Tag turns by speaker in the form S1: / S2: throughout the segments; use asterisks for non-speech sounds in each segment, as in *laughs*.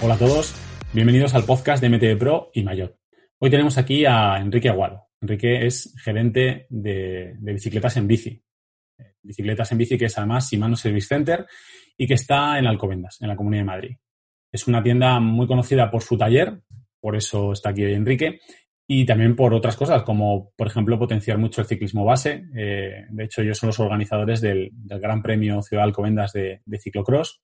S1: Hola a todos, bienvenidos al podcast de MTV Pro y Mayor. Hoy tenemos aquí a Enrique Aguado. Enrique es gerente de, bicicletas en bici. Bicicletas en bici que es además Simano Service Center y que está en Alcobendas, en la Comunidad de Madrid. Es una tienda muy conocida por su taller, por eso está aquí hoy Enrique, y también por otras cosas, como por ejemplo potenciar mucho el ciclismo base. Eh, de hecho, ellos son los organizadores del, Gran Premio Ciudad Alcobendas de, de ciclocross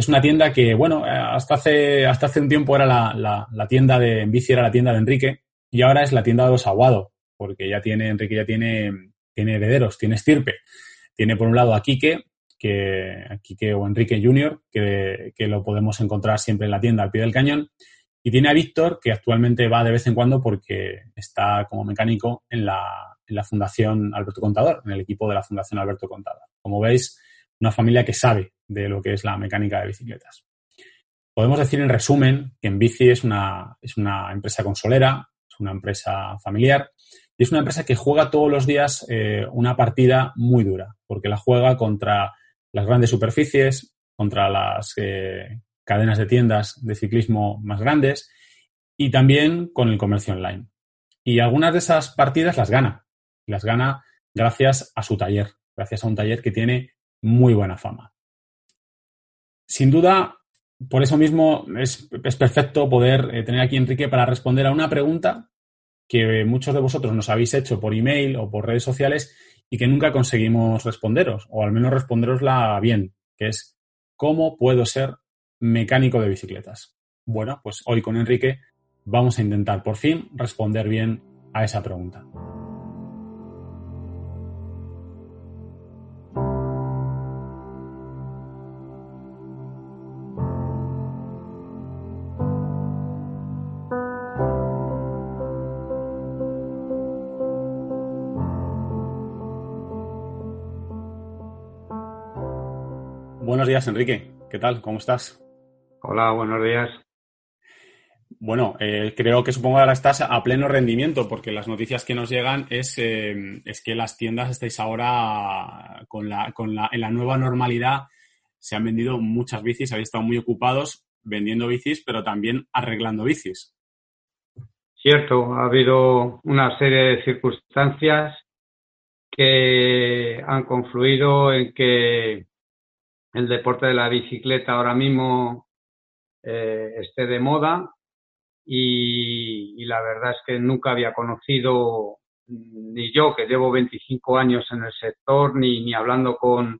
S1: es una tienda que, bueno, hasta hace, hasta hace un tiempo era la, la, tienda de en bici, era la tienda de Enrique, y ahora es la tienda de los Aguado, porque ya tiene, Enrique ya tiene, tiene herederos, tiene estirpe. Tiene por un lado a Quique, que, a Quique o Enrique Junior, que, que lo podemos encontrar siempre en la tienda al pie del cañón. Y tiene a Víctor, que actualmente va de vez en cuando porque está como mecánico en la, en la Fundación Alberto Contador, en el equipo de la Fundación Alberto Contador. Como veis, una familia que sabe de lo que es la mecánica de bicicletas. Podemos decir en resumen que en bici es una, es una empresa consolera, es una empresa familiar y es una empresa que juega todos los días eh, una partida muy dura, porque la juega contra las grandes superficies, contra las eh, cadenas de tiendas de ciclismo más grandes y también con el comercio online. Y algunas de esas partidas las gana. Las gana gracias a su taller, gracias a un taller que tiene muy buena fama. Sin duda, por eso mismo es, perfecto poder eh, tener aquí a Enrique para responder a una pregunta que muchos de vosotros nos habéis hecho por email o por redes sociales y que nunca conseguimos responderos, o al menos responderosla bien, que es ¿cómo puedo ser mecánico de bicicletas? Bueno, pues hoy con Enrique vamos a intentar por fin responder bien a esa pregunta. Días, Enrique. ¿Qué tal? ¿Cómo estás?
S2: Hola, buenos días.
S1: Bueno, eh, creo que supongo que ahora estás a pleno rendimiento, porque las noticias que nos llegan es, eh, es que las tiendas estáis ahora con la, con la, en la nueva normalidad. Se han vendido muchas bicis, habéis estado muy ocupados vendiendo bicis, pero también arreglando bicis.
S2: Cierto, ha habido una serie de circunstancias que han confluido en que el deporte de la bicicleta ahora mismo eh, esté de moda y, la verdad es que nunca había conocido ni yo que llevo 25 años en el sector ni, ni hablando con,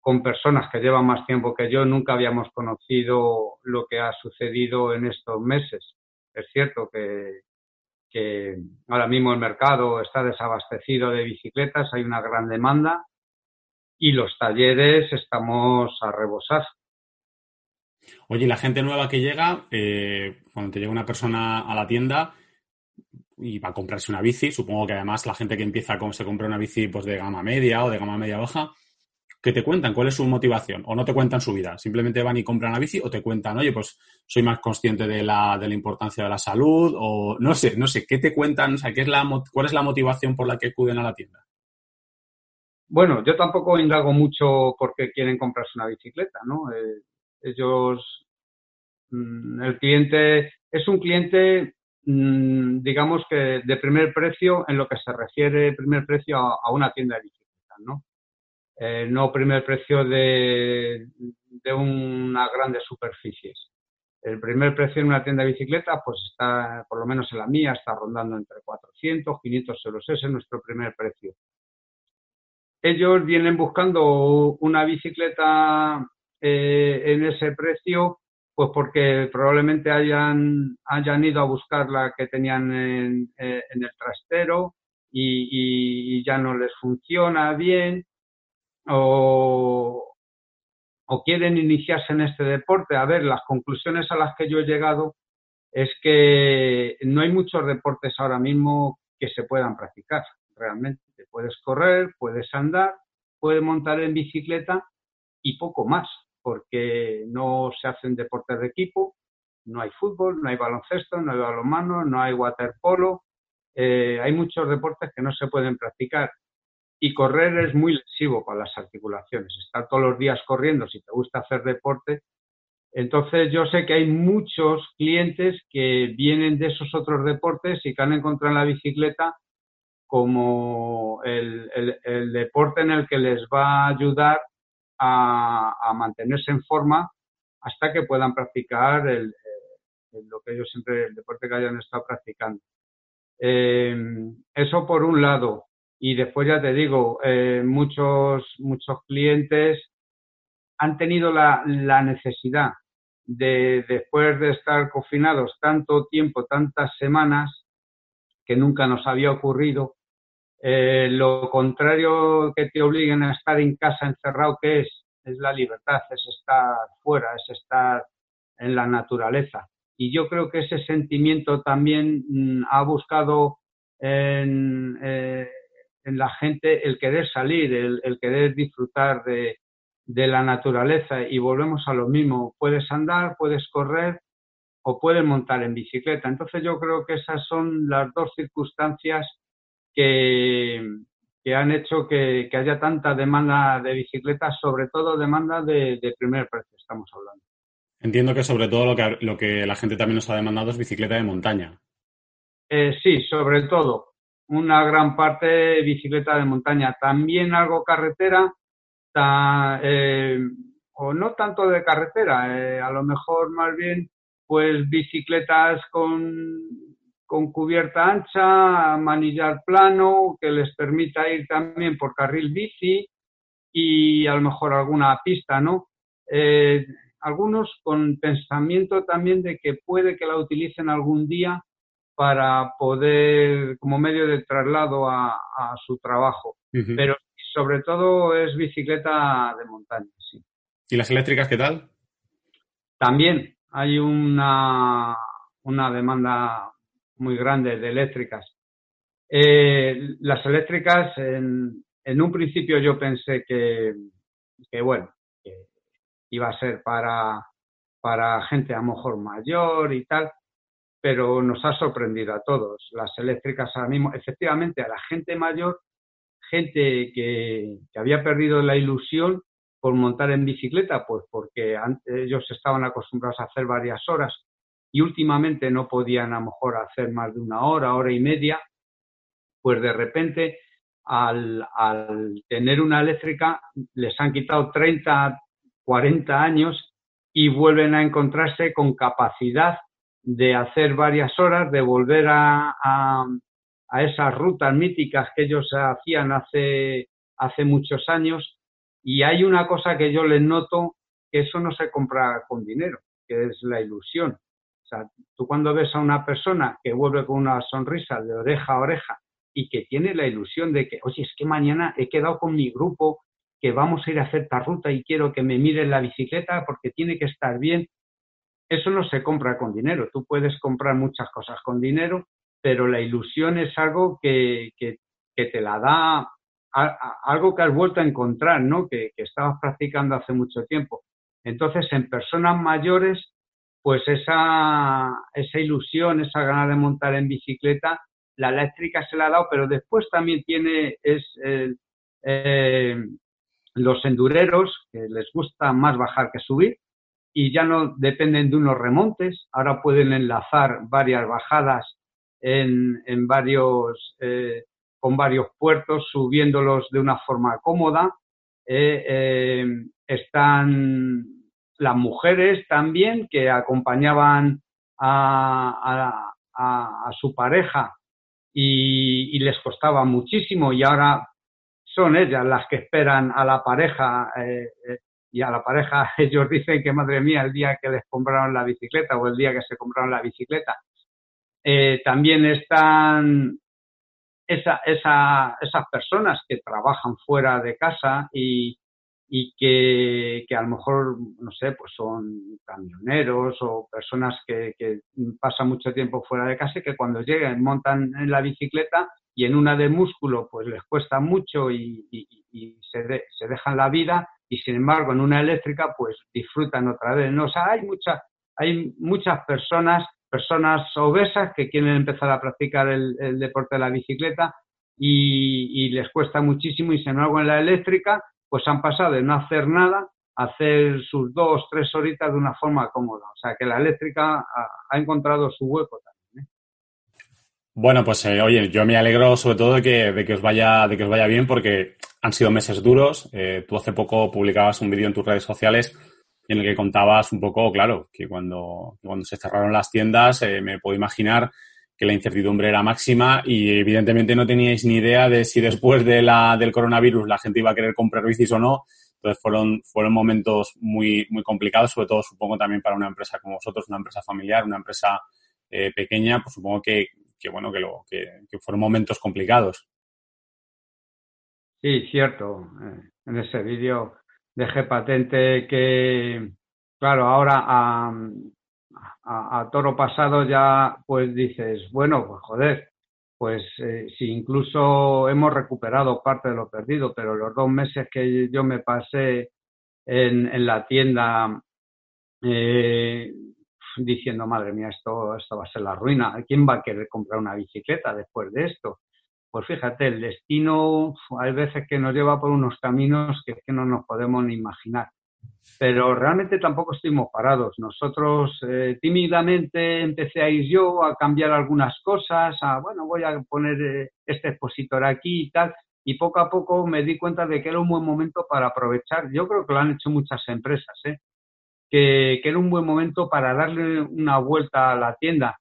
S2: con personas que llevan más tiempo que yo, nunca habíamos conocido lo que ha sucedido en estos meses. Es cierto que, que ahora mismo el mercado está desabastecido de bicicletas, hay una gran demanda, y los talleres estamos a rebosar.
S1: Oye, la gente nueva que llega, eh, cuando te llega una persona a la tienda y va a comprarse una bici, supongo que además la gente que empieza con se compra una bici pues de gama media o de gama media baja, que te cuentan cuál es su motivación o no te cuentan su vida, simplemente van y compran la bici o te cuentan, oye, pues soy más consciente de la, de la importancia de la salud o no sé, no sé, ¿qué te cuentan? O sea, ¿qué es la, ¿cuál es la motivación por la que acuden a la tienda?
S2: Bueno, yo tampoco indago mucho porque quieren comprarse una bicicleta, ¿no? Eh, ellos, mm, el cliente es un cliente, mm, digamos que de primer precio en lo que se refiere primer precio a, una tienda de bicicletas, ¿no? Eh, no primer precio de, de unas grandes superficies. El primer precio en una tienda de bicicletas, pues está, por lo menos en la mía, está rondando entre 400, 500 euros. Ese es nuestro primer precio ellos vienen buscando una bicicleta eh, en ese precio Pues porque probablemente hayan, hayan ido a buscar la que tenían en, eh, el trastero y, ya no les funciona bien o, o quieren iniciarse en este deporte. A ver, las conclusiones a las que yo he llegado es que no hay muchos deportes ahora mismo que se puedan practicar realmente. Puedes correr, puedes andar, puedes montar en bicicleta y poco más, porque no se hacen deportes de equipo, no hay fútbol, no hay baloncesto, no hay balonmano, no hay waterpolo. Eh, hay muchos deportes que no se pueden practicar y correr es muy lesivo para las articulaciones. Estar todos los días corriendo, si te gusta hacer deporte, entonces yo sé que hay muchos clientes que vienen de esos otros deportes y que han encontrado en la bicicleta como el, deporte en el que les va a ayudar a, mantenerse en forma hasta que puedan practicar el, lo que ellos siempre, el deporte que hayan estado practicando. Eh, eso por un lado. Y después ya te digo, eh, muchos, muchos clientes han tenido la, necesidad de, después de estar confinados tanto tiempo, tantas semanas, que nunca nos había ocurrido, eh, lo contrario que te obliguen a estar en casa encerrado, que es? Es la libertad, es estar fuera, es estar en la naturaleza. Y yo creo que ese sentimiento también mm, ha buscado en, eh, en, la gente el querer salir, el querer disfrutar de la naturaleza y volvemos a lo mismo, puedes andar, puedes correr o puedes montar en bicicleta. Entonces yo creo que esas son las dos circunstancias que, que han hecho que, haya tanta demanda de bicicletas, sobre todo demanda de, primer precio, estamos hablando.
S1: Entiendo que sobre todo lo que, lo que la gente también nos ha demandado es bicicleta de montaña.
S2: Eh, sí, sobre todo. Una gran parte bicicleta de montaña. También algo carretera, eh, o no tanto de carretera, eh, a lo mejor más bien pues bicicletas con, con cubierta ancha, manillar plano, que les permita ir también por carril bici y a lo mejor alguna pista, ¿no? Eh, algunos con pensamiento también de que puede que la utilicen algún día para poder, como medio de traslado a, su trabajo. Pero sobre todo es bicicleta de montaña, sí.
S1: ¿Y las eléctricas qué tal?
S2: También hay una, una demanda muy grande de eléctricas. Eh, las eléctricas, en, un principio yo pensé que, bueno, iba a ser para, para gente a lo mejor mayor y tal, pero nos ha sorprendido a todos. Las eléctricas ahora mismo, efectivamente, a la gente mayor gente que, había perdido la ilusión por montar en bicicleta, pues porque ellos estaban acostumbrados a hacer varias horas y últimamente no podían a lo mejor hacer más de una hora, hora y media, pues de repente al, tener una eléctrica les han quitado 30, 40 años y vuelven a encontrarse con capacidad de hacer varias horas, de volver a, a esas rutas míticas que ellos hacían hace, hace muchos años. Y hay una cosa que yo les noto, que eso no se compra con dinero, que es la ilusión. O sea, tú cuando ves a una persona que vuelve con una sonrisa de oreja a oreja y que tiene la ilusión de que, oye, es que mañana he quedado con mi grupo, que vamos a ir a hacer esta ruta y quiero que me miren la bicicleta porque tiene que estar bien. Eso no se compra con dinero. Tú puedes comprar muchas cosas con dinero, pero la ilusión es algo que, te la da, algo que has vuelto a encontrar, ¿no? Que, estabas practicando hace mucho tiempo. Entonces, en personas mayores, pues esa, esa ilusión, esa gana de montar en bicicleta, la eléctrica se la ha dado, pero después también tiene es eh, los endureros, que les gusta más bajar que subir, y ya no dependen de unos remontes, ahora pueden enlazar varias bajadas en, en varios, eh, con varios puertos, subiéndolos de una forma cómoda. Eh, eh, están las mujeres también que acompañaban a, a, su pareja y, y, les costaba muchísimo y ahora son ellas las que esperan a la pareja y a la pareja *laughs* ellos dicen que madre mía el día que les compraron la bicicleta o el día que se compraron la bicicleta. Eh, también están esa, esa, esas personas que trabajan fuera de casa y, y que, que, a lo mejor, no sé, pues son camioneros o personas que, que, pasan mucho tiempo fuera de casa y que cuando llegan montan en la bicicleta y en una de músculo pues les cuesta mucho y, y, y se, se, dejan la vida y sin embargo en una eléctrica pues disfrutan otra vez. ¿no? O sea, hay, mucha, hay muchas personas, personas obesas que quieren empezar a practicar el, el deporte de la bicicleta y, y les cuesta muchísimo y sin embargo en la eléctrica pues han pasado de no hacer nada a hacer sus dos, tres horitas de una forma cómoda. O sea que la eléctrica ha, encontrado su hueco también. ¿eh?
S1: Bueno, pues eh, oye, yo me alegro sobre todo de que, de que, os vaya, de que os vaya bien porque han sido meses duros. Eh, tú hace poco publicabas un vídeo en tus redes sociales en el que contabas un poco, claro, que cuando, cuando se cerraron las tiendas, eh, me puedo imaginar que la incertidumbre era máxima y evidentemente no teníais ni idea de si después de la, del coronavirus la gente iba a querer comprar bicis o no. Entonces fueron, fueron momentos muy, muy complicados, sobre todo supongo también para una empresa como vosotros, una empresa familiar, una empresa eh, pequeña, pues supongo que, que bueno, que, lo, que, fueron momentos complicados.
S2: Sí, cierto. En ese vídeo dejé patente que, claro, ahora a, a, toro pasado ya pues dices, bueno, pues joder, pues eh, si incluso hemos recuperado parte de lo perdido, pero los dos meses que yo me pasé en, en la tienda eh, diciendo, madre mía, esto, esto va a ser la ruina, ¿quién va a querer comprar una bicicleta después de esto? Pues fíjate, el destino hay veces que nos lleva por unos caminos que, que no nos podemos ni imaginar pero realmente tampoco estuvimos parados. Nosotros eh, tímidamente empecé a ir yo a cambiar algunas cosas, a, bueno, voy a poner eh, este expositor aquí y tal, y poco a poco me di cuenta de que era un buen momento para aprovechar, yo creo que lo han hecho muchas empresas, ¿eh? que, que era un buen momento para darle una vuelta a la tienda.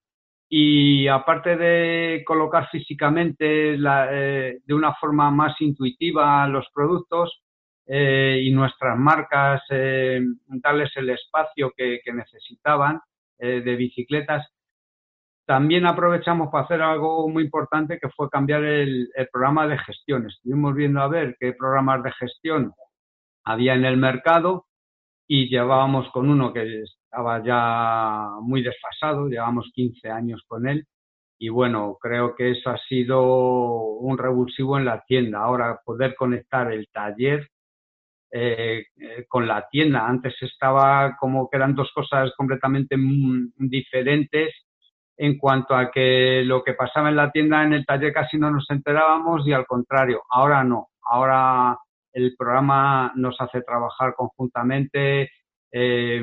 S2: Y aparte de colocar físicamente eh, de una forma más intuitiva los productos, eh, y nuestras marcas eh, darles el espacio que, que necesitaban eh, de bicicletas. También aprovechamos para hacer algo muy importante que fue cambiar el, el, programa de gestión. Estuvimos viendo a ver qué programas de gestión había en el mercado y llevábamos con uno que estaba ya muy desfasado, llevamos 15 años con él y bueno, creo que eso ha sido un revulsivo en la tienda. Ahora poder conectar el taller eh, eh, con la tienda. Antes estaba como que eran dos cosas completamente diferentes en cuanto a que lo que pasaba en la tienda, en el taller casi no nos enterábamos y al contrario, ahora no. Ahora el programa nos hace trabajar conjuntamente. Eh,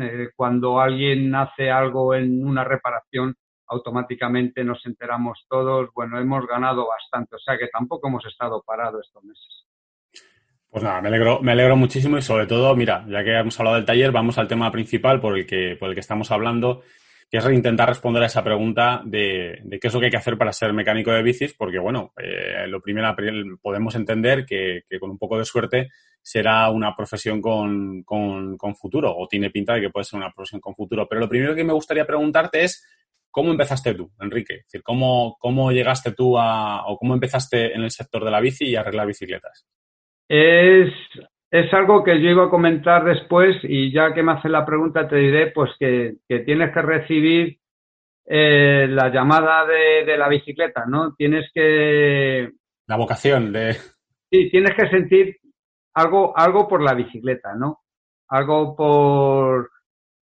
S2: eh, cuando alguien hace algo en una reparación, automáticamente nos enteramos todos. Bueno, hemos ganado bastante, o sea que tampoco hemos estado parados estos meses.
S1: Pues nada, me alegro, me alegro muchísimo y sobre todo, mira, ya que hemos hablado del taller, vamos al tema principal por el que, por el que estamos hablando, que es intentar responder a esa pregunta de, de, qué es lo que hay que hacer para ser mecánico de bicis, porque bueno, eh, lo primero podemos entender que, que, con un poco de suerte será una profesión con, con, con futuro, o tiene pinta de que puede ser una profesión con futuro. Pero lo primero que me gustaría preguntarte es, ¿cómo empezaste tú, Enrique? Es decir, ¿cómo, cómo llegaste tú a, o cómo empezaste en el sector de la bici y arreglar bicicletas?
S2: Es, es algo que yo iba a comentar después y ya que me haces la pregunta te diré pues que, que tienes que recibir eh, la llamada de, de, la bicicleta, ¿no? Tienes que...
S1: La vocación de...
S2: Sí, tienes que sentir algo, algo por la bicicleta, ¿no? Algo por,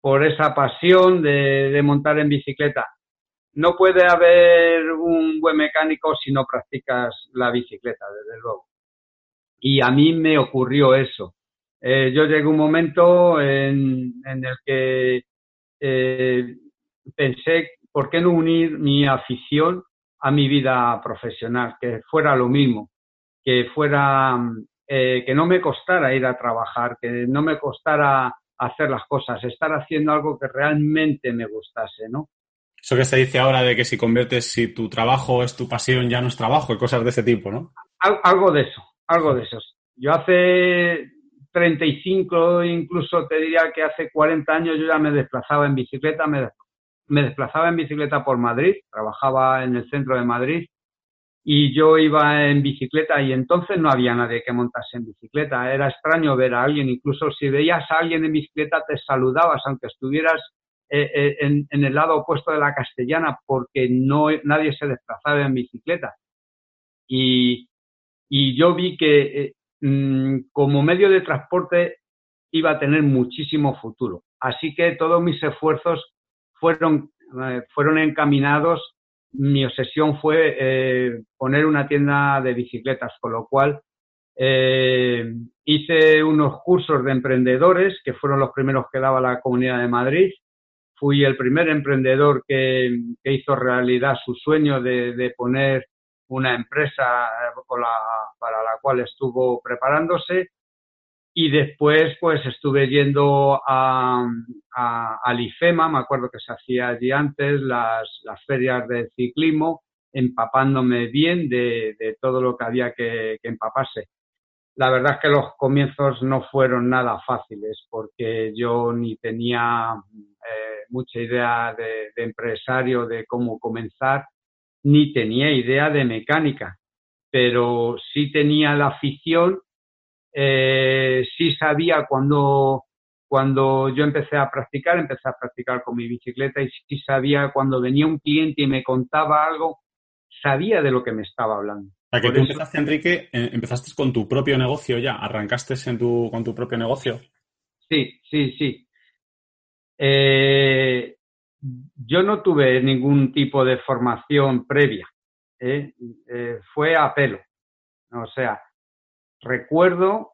S2: por esa pasión de, de montar en bicicleta. No puede haber un buen mecánico si no practicas la bicicleta, desde luego. Y a mí me ocurrió eso. Eh, yo llegué a un momento en, en el que eh, pensé, ¿por qué no unir mi afición a mi vida profesional? Que fuera lo mismo, que fuera, eh, que no me costara ir a trabajar, que no me costara hacer las cosas, estar haciendo algo que realmente me gustase, ¿no?
S1: Eso que se dice ahora de que si conviertes, si tu trabajo es tu pasión, ya no es trabajo y cosas de ese tipo, ¿no?
S2: Algo de eso, algo de esos. Yo hace 35, incluso te diría que hace 40 años yo ya me desplazaba en bicicleta, me, me desplazaba en bicicleta por Madrid, trabajaba en el centro de Madrid y yo iba en bicicleta y entonces no había nadie que montase en bicicleta. Era extraño ver a alguien, incluso si veías a alguien en bicicleta te saludabas, aunque estuvieras eh, eh, en, el lado opuesto de la castellana, porque no nadie se desplazaba en bicicleta. Y, yo vi que eh, mm, como medio de transporte iba a tener muchísimo futuro. Así que todos mis esfuerzos fueron, fueron encaminados mi obsesión fue eh, poner una tienda de bicicletas, con lo cual eh, hice unos cursos de emprendedores, que fueron los primeros que daba la Comunidad de Madrid. Fui el primer emprendedor que, hizo realidad su sueño de, poner una empresa eh, para la cual estuvo preparándose y después, pues estuve yendo a, a, al IFEMA, me acuerdo que se hacía allí antes, las, las ferias de ciclismo, empapándome bien de, de todo lo que había que, que, empaparse. La verdad es que los comienzos no fueron nada fáciles porque yo ni tenía eh, mucha idea de, de empresario, de cómo comenzar, ni tenía idea de mecánica, pero sí tenía la afición eh, sí sabía cuando, cuando yo empecé a practicar, empecé a practicar con mi bicicleta y sí sabía cuando venía un cliente y me contaba algo, sabía de lo que me estaba hablando.
S1: ¿A que tú empezaste, Enrique, eh, empezaste con tu propio negocio ya? ¿Arrancaste en tu, con tu propio negocio?
S2: Sí, sí, sí. Eh, yo no tuve ningún tipo de formación previa. ¿eh? fue a pelo. O sea, recuerdo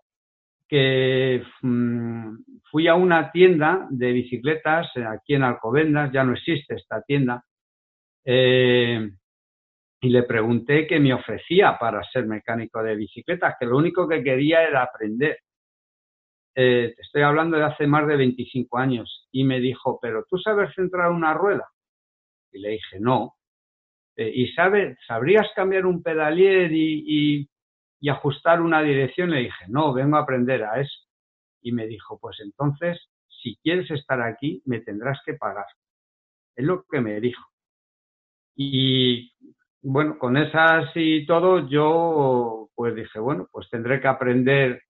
S2: que mm, fui a una tienda de bicicletas eh, aquí en Alcobendas, ya no existe esta tienda, eh, y le pregunté qué me ofrecía para ser mecánico de bicicletas, que lo único que quería era aprender. Eh, te estoy hablando de hace más de 25 años, y me dijo, pero ¿tú sabes centrar una rueda? Y le dije, no. ¿Y sabes, sabrías cambiar un pedalier y y ajustar una dirección, le dije, no, vengo a aprender a eso. Y me dijo, pues entonces, si quieres estar aquí, me tendrás que pagar. Es lo que me dijo. Y bueno, con esas y todo, yo pues dije, bueno, pues tendré que aprender.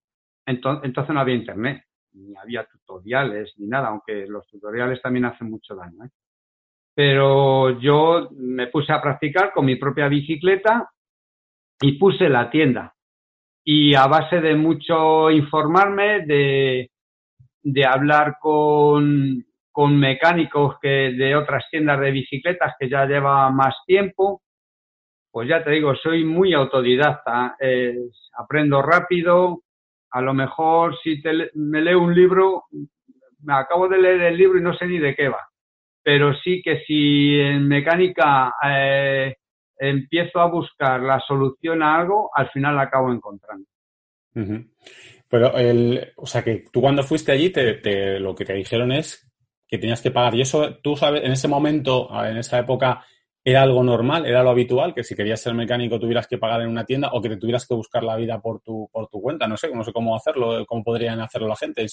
S2: Entonces, no había internet, ni había tutoriales, ni nada, aunque los tutoriales también hacen mucho daño. ¿eh? Pero yo me puse a practicar con mi propia bicicleta y puse la tienda y a base de mucho informarme, de, de hablar con, con mecánicos que de otras tiendas de bicicletas que ya lleva más tiempo, pues ya te digo, soy muy autodidacta, aprendo rápido, a lo mejor si me leo un libro, me acabo de leer el libro y no sé ni de qué va, pero sí que si en mecánica eh, empiezo a buscar la solución a algo, al final la acabo encontrando.
S1: Pero, el, o sea, que tú cuando fuiste allí, te, lo que te dijeron es que tenías que pagar. Y eso, tú sabes, en ese momento, en esa época, ¿era algo normal? ¿Era lo habitual? Que si querías ser mecánico tuvieras que pagar en una tienda o que te tuvieras que buscar la vida por tu, por tu cuenta. No sé, no sé cómo hacerlo, cómo podrían hacerlo la gente.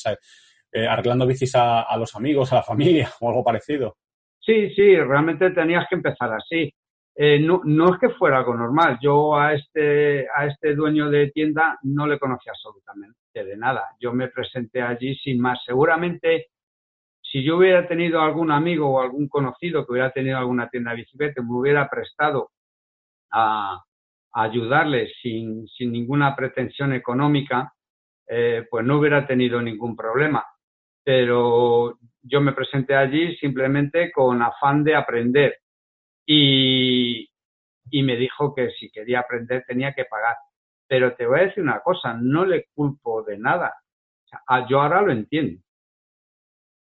S1: Eh, arreglando bicis a, a los amigos, a la familia *laughs* o algo parecido.
S2: Sí, sí, realmente tenías que empezar así. Eh, no, no es que fuera algo normal. Yo a este, a este dueño de tienda no le conocía absolutamente de nada. Yo me presenté allí sin más. Seguramente, si yo hubiera tenido algún amigo o algún conocido que hubiera tenido alguna tienda de bicicleta, me hubiera prestado a, ayudarle sin, ninguna pretensión económica, eh, pues no hubiera tenido ningún problema. Pero yo me presenté allí simplemente con afán de aprender y, y me dijo que si quería aprender tenía que pagar. Pero te voy a decir una cosa, no le culpo de nada. yo ahora lo entiendo.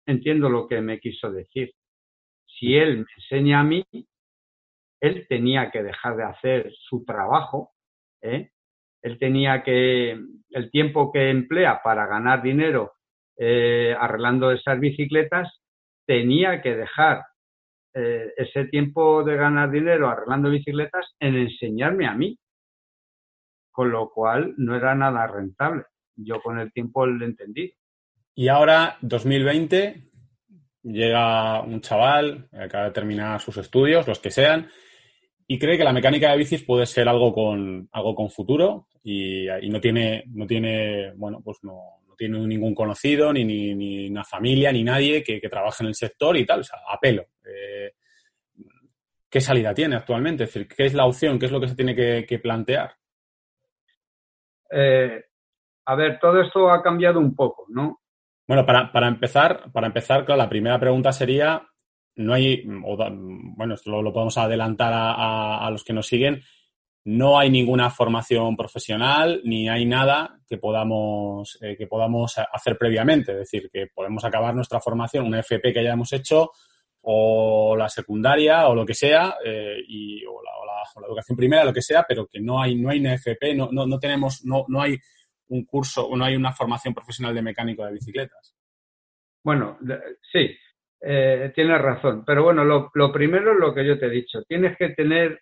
S2: Entiendo lo que me quiso decir. Si él me enseña a mí, él tenía que dejar de hacer su trabajo, ¿eh? él tenía que, el tiempo que emplea para ganar dinero eh, arreglando esas bicicletas, tenía que dejar eh, ese tiempo de ganar dinero arreglando bicicletas en enseñarme a mí, con lo cual no era nada rentable. yo con el tiempo lo entendí.
S1: Y ahora, 2020, llega un chaval, acaba de terminar sus estudios, los que sean, y cree que la mecánica de bicis puede ser algo con, algo con futuro y, no tiene, no tiene, bueno, pues no, no tiene ningún conocido, ni, ni, una familia, ni nadie que, trabaje en el sector y tal, o sea, a. Eh, ¿Qué salida tiene actualmente? Es decir, ¿qué es la opción? ¿Qué es lo que se tiene que, plantear?
S2: Eh, a ver, todo esto ha cambiado un poco, ¿no?
S1: Bueno, para, para empezar, para empezar, claro, la primera pregunta sería, no hay, bueno, esto lo, podemos adelantar a, los que nos siguen, no hay ninguna formación profesional ni hay nada que podamos, eh, que podamos hacer previamente. Es decir, que podemos acabar nuestra formación, una FP que hayamos hecho, o la secundaria, o lo que sea, eh, y, o la, educación primera, lo que sea, pero que no hay, no hay una FP, no, no, no tenemos, no, no hay un curso, no hay una formación profesional de mecánico de bicicletas.
S2: Bueno, sí, eh, tienes razón. Pero bueno, lo, primero es lo que yo te he dicho. Tienes que tener,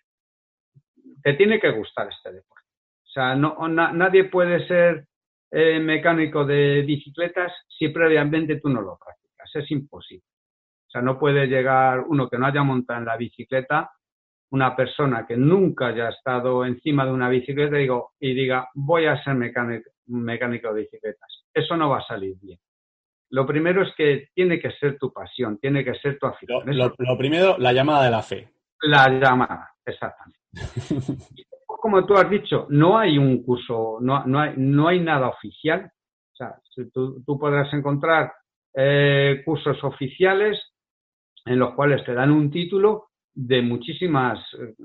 S2: te tiene que gustar este deporte. O sea, no, nadie puede ser eh, mecánico de bicicletas si previamente tú no lo practicas. Es imposible. O sea, no puede llegar uno que no haya montado en la bicicleta, una persona que nunca haya estado encima de una bicicleta digo, y diga, voy a ser mecánico, mecánico de bicicletas. Eso no va a salir bien. Lo primero es que tiene que ser tu pasión, tiene que ser tu afición.
S1: Lo, primero, la llamada de la fe.
S2: La llamada, exactamente. *laughs* Como tú has dicho, no hay un curso, no, no, hay, no hay nada oficial. O sea, tú, tú podrás encontrar eh, cursos oficiales en los cuales te dan un título de muchísimas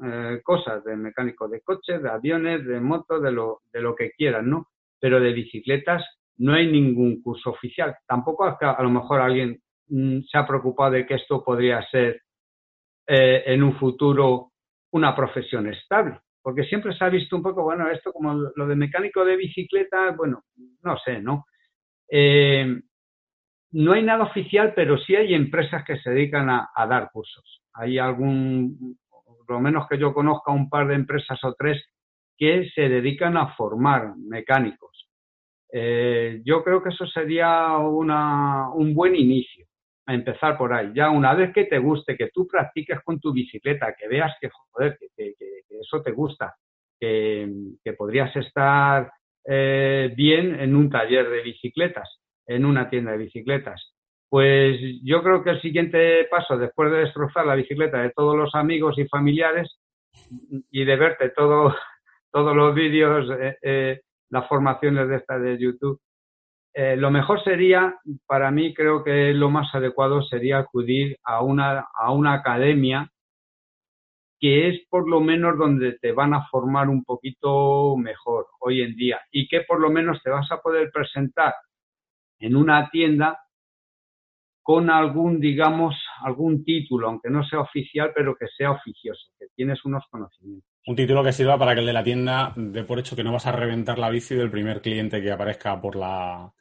S2: eh, cosas, de mecánico de coches, de aviones, de motos, de lo, de lo que quieran, ¿no? Pero de bicicletas no hay ningún curso oficial. Tampoco a lo mejor alguien mm, se ha preocupado de que esto podría ser eh, en un futuro una profesión estable, porque siempre se ha visto un poco, bueno, esto como lo de mecánico de bicicleta, bueno, no sé, ¿no? Eh, no hay nada oficial, pero sí hay empresas que se dedican a, a, dar cursos. Hay algún, por lo menos que yo conozca, un par de empresas o tres que se dedican a formar mecánicos. Eh, yo creo que eso sería una, un buen inicio, a empezar por ahí. Ya una vez que te guste, que tú practiques con tu bicicleta, que veas que, joder, que, eso te gusta, que, podrías estar eh, bien en un taller de bicicletas, en una tienda de bicicletas. Pues yo creo que el siguiente paso, después de destrozar la bicicleta de todos los amigos y familiares y de verte todo, *laughs* todos los vídeos eh, las formaciones de estas de YouTube. Eh, lo mejor sería, para mí creo que lo más adecuado sería acudir a una, a una academia que es por lo menos donde te van a formar un poquito mejor hoy en día y que por lo menos te vas a poder presentar en una tienda con algún, digamos, algún título, aunque no sea oficial, pero que sea oficioso, tienes unos conocimientos.
S1: Un título que sirva para que el de la tienda dé por hecho que no vas a reventar la bici del primer cliente que aparezca por la,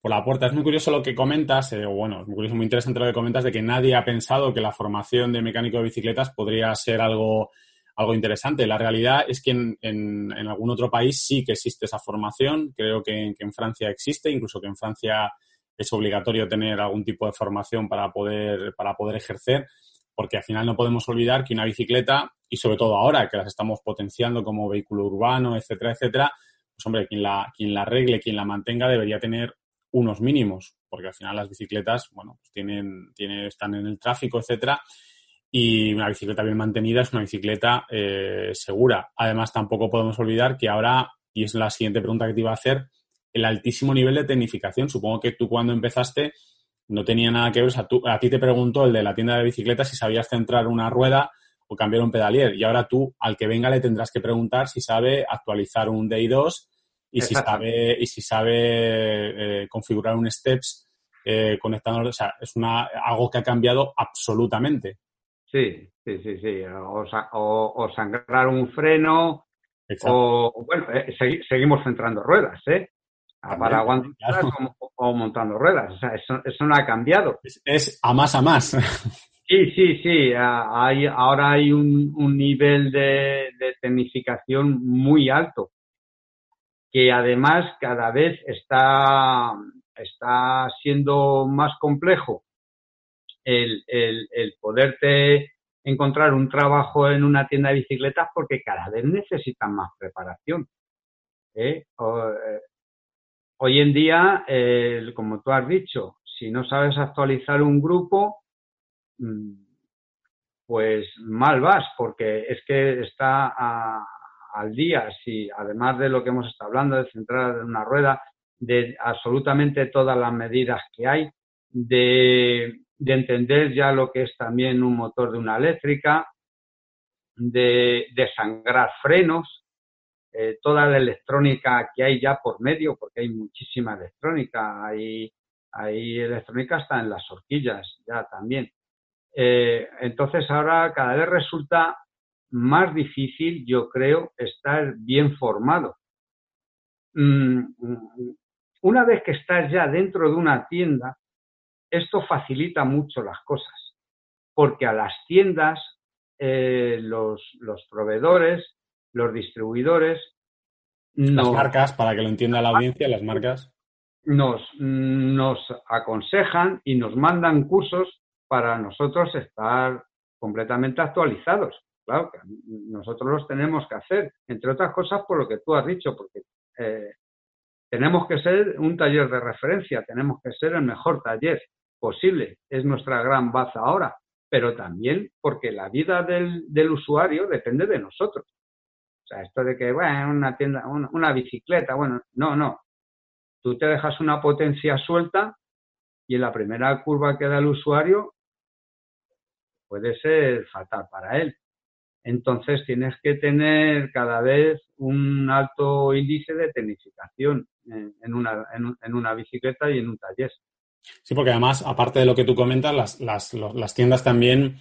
S1: por la puerta. Es muy curioso lo que comentas, eh, bueno, es muy curioso, muy interesante lo que comentas de que nadie ha pensado que la formación de mecánico de bicicletas podría ser algo, algo interesante. La realidad es que en, en, algún otro país sí que existe esa formación. Creo que, que en Francia existe, incluso que en Francia es obligatorio tener algún tipo de formación para poder, para poder ejercer, porque al final no podemos olvidar que una bicicleta, y sobre todo ahora que las estamos potenciando como vehículo urbano, etcétera, etcétera, pues hombre, quien la, quien la arregle, quien la mantenga debería tener unos mínimos, porque al final las bicicletas, bueno, pues tienen, tienen, están en el tráfico, etcétera, y una bicicleta bien mantenida es una bicicleta eh, segura. Además, tampoco podemos olvidar que ahora, y es la siguiente pregunta que te iba a hacer, el altísimo nivel de tecnificación. Supongo que tú cuando empezaste no tenía nada que ver. O sea, tú, a ti te preguntó el de la tienda de bicicletas si sabías centrar una rueda o cambiar un pedalier. Y ahora tú, al que venga, le tendrás que preguntar si sabe actualizar un DI2 y si sabe, y si sabe eh, configurar un steps eh, conectando. O sea, es una, algo que ha cambiado absolutamente.
S2: Sí, sí, sí, sí. O, sangrar un freno. O, bueno, eh, seguimos centrando ruedas, ¿eh? Para aguantar o, montando ruedas. O sea, eso, no ha cambiado.
S1: Es, a más a más. *laughs*
S2: Sí, sí, sí. Hay, ahora hay un, nivel de, tecnificación muy alto. que además cada vez está, está siendo más complejo el, el, el poderte encontrar un trabajo en una tienda de bicicletas porque cada vez necesitan más preparación. ¿eh? Eh, hoy en día, como tú has dicho, si no sabes actualizar un grupo, mm, pues mal vas, porque es que está al día, si además de lo que hemos estado hablando, de centrar en una rueda, de absolutamente todas las medidas que hay, de, de entender ya lo que es también un motor de una eléctrica, de sangrar frenos, eh, toda la electrónica que hay ya por medio, porque hay muchísima electrónica, hay, hay electrónica hasta en las horquillas ya también. Eh, entonces ahora cada vez resulta más difícil, yo creo, estar bien formado. Mm, una vez que estás ya dentro de una tienda, esto facilita mucho las cosas, porque a las tiendas, eh, los, los proveedores, los distribuidores.
S1: Las marcas, para que lo entienda la audiencia, las marcas.
S2: Nos, nos aconsejan y nos mandan cursos para nosotros estar completamente actualizados. Claro, que nosotros los tenemos que hacer, entre otras cosas por lo que tú has dicho, porque eh, tenemos que ser un taller de referencia, tenemos que ser el mejor taller posible, es nuestra gran baza ahora, pero también porque la vida del, del usuario depende de nosotros sea, esto de que, bueno, una tienda, una, bicicleta, bueno, no, no. Tú te dejas una potencia suelta y en la primera curva que da el usuario puede ser fatal para él. Entonces tienes que tener cada vez un alto índice de tecnificación en, una, en, una bicicleta y en un taller.
S1: Sí, porque además, aparte de lo que tú comentas, las, las, las tiendas también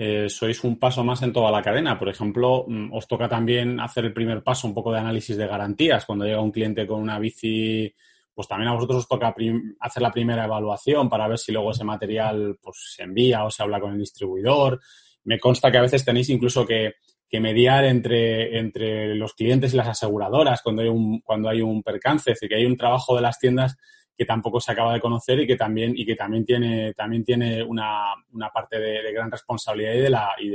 S1: eh, sois un paso más en toda la cadena. Por ejemplo, mm, os toca también hacer el primer paso, un poco de análisis de garantías. Cuando llega un cliente con una bici, pues también a vosotros os toca hacer la primera evaluación para ver si luego ese material pues, se envía o se habla con el distribuidor. Me consta que a veces tenéis incluso que, mediar entre, entre los clientes y las aseguradoras cuando hay un, cuando hay un percance, es decir, que hay un trabajo de las tiendas que tampoco se acaba de conocer y que también, y que también tiene, también tiene una, una parte de, gran responsabilidad y de, la, y,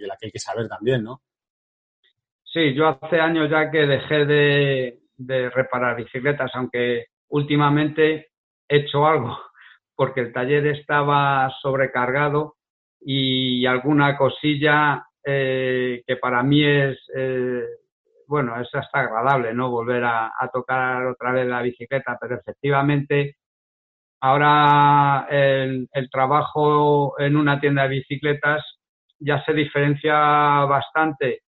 S1: de, la que hay que saber también, ¿no?
S2: Sí, yo hace años ya que dejé de, de reparar bicicletas, aunque últimamente he hecho algo, *laughs* porque el taller estaba sobrecargado y alguna cosilla eh, que para mí es eh, bueno, es hasta agradable, ¿no? Volver a, tocar otra vez la bicicleta, pero efectivamente ahora el, trabajo en una tienda de bicicletas ya se diferencia bastante,